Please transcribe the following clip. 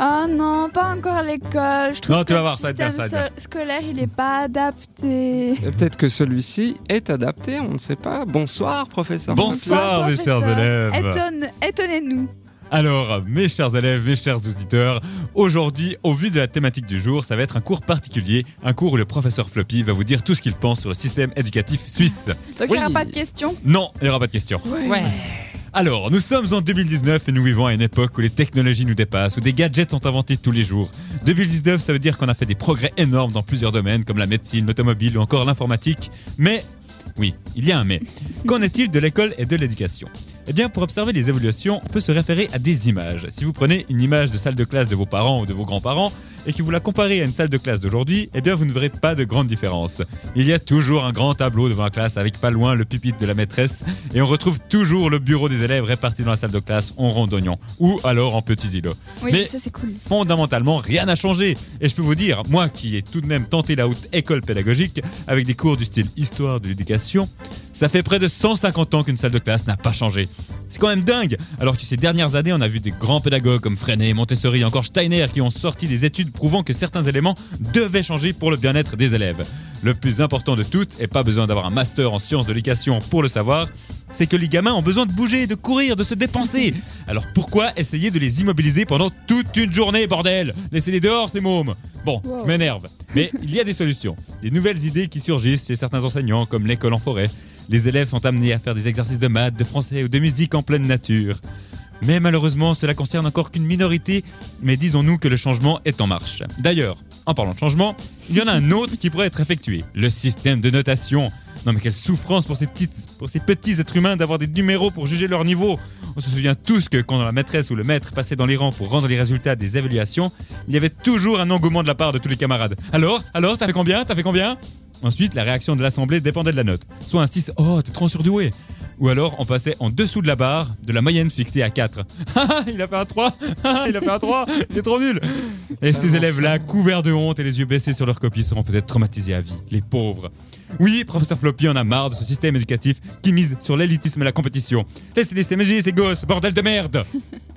Ah non, pas encore à l'école. Je trouve Non, tu que vas le voir, ça va être bien, système ça scolaire, il est pas adapté. Peut-être que celui-ci est adapté, on ne sait pas. Bonsoir, professeur. Bonsoir, mes chers élèves. Étonne- Étonnez-nous. Alors, mes chers élèves, mes chers auditeurs, aujourd'hui, au vu de la thématique du jour, ça va être un cours particulier, un cours où le professeur Floppy va vous dire tout ce qu'il pense sur le système éducatif suisse. Donc il n'y aura pas de questions? Non, il n'y aura pas de question. Ouais. Alors, nous sommes en 2019 et nous vivons à une époque où les technologies nous dépassent, où des gadgets sont inventés tous les jours. 2019, ça veut dire qu'on a fait des progrès énormes dans plusieurs domaines, comme la médecine, l'automobile ou encore l'informatique. Mais, oui, il y a un mais. Qu'en est-il de l'école et de l'éducation? Eh bien, pour observer les évolutions, on peut se référer à des images. Si vous prenez une image de salle de classe de vos parents ou de vos grands-parents et que vous la comparez à une salle de classe d'aujourd'hui, eh bien, vous ne verrez pas de grande différence. Il y a toujours un grand tableau devant la classe avec pas loin le pupitre de la maîtresse et on retrouve toujours le bureau des élèves réparti dans la salle de classe en rond d'oignon ou alors en petits îlots. Oui, Mais- ça c'est cool. Fondamentalement, rien n'a changé. Et je peux vous dire, moi qui ai tout de même tenté la haute école pédagogique avec des cours du style histoire de l'éducation, ça fait près de 150 ans qu'une salle de classe n'a pas changé. C'est quand même dingue Alors que ces dernières années, on a vu des grands pédagogues comme Freinet, Montessori, encore Steiner qui ont sorti des études prouvant que certains éléments devaient changer pour le bien-être des élèves. Le plus important de tout, et pas besoin d'avoir un master en sciences de l'éducation pour le savoir, c'est que les gamins ont besoin de bouger, de courir, de se dépenser. Alors pourquoi essayer de les immobiliser pendant toute une journée, bordel? Laissez-les dehors, ces mômes Bon, Wow. je m'énerve. Mais il y a des solutions. Des nouvelles idées qui surgissent chez certains enseignants, comme l'école en forêt. Les élèves sont amenés à faire des exercices de maths, de français ou de musique en pleine nature. Mais malheureusement, cela concerne encore qu'une minorité, mais disons-nous que le changement est en marche. D'ailleurs, en parlant de changement, il y en a un autre qui pourrait être effectué, le système de notation. Non mais quelle souffrance pour ces, petites, pour ces petits êtres humains d'avoir des numéros pour juger leur niveau. On se souvient tous que quand la maîtresse ou le maître passait dans les rangs pour rendre les résultats des évaluations, il y avait toujours un engouement de la part de tous les camarades. Alors Alors, t'as fait combien? T'as fait combien? Ensuite, la réaction de l'assemblée dépendait de la note. Soit un 6, oh, t'es trop surdoué. Ou alors, on passait en dessous de la barre de la moyenne fixée à 4. Ah, il a fait un 3 Ah, Il a fait un 3 Il est trop nul Et ces élèves-là, couverts de honte et les yeux baissés sur leur copie, seront peut-être traumatisés à vie. Les pauvres. Oui, professeur Floppy en a marre de ce système éducatif qui mise sur l'élitisme et la compétition. Laissez-les s'amuser, ces gosses, bordel de merde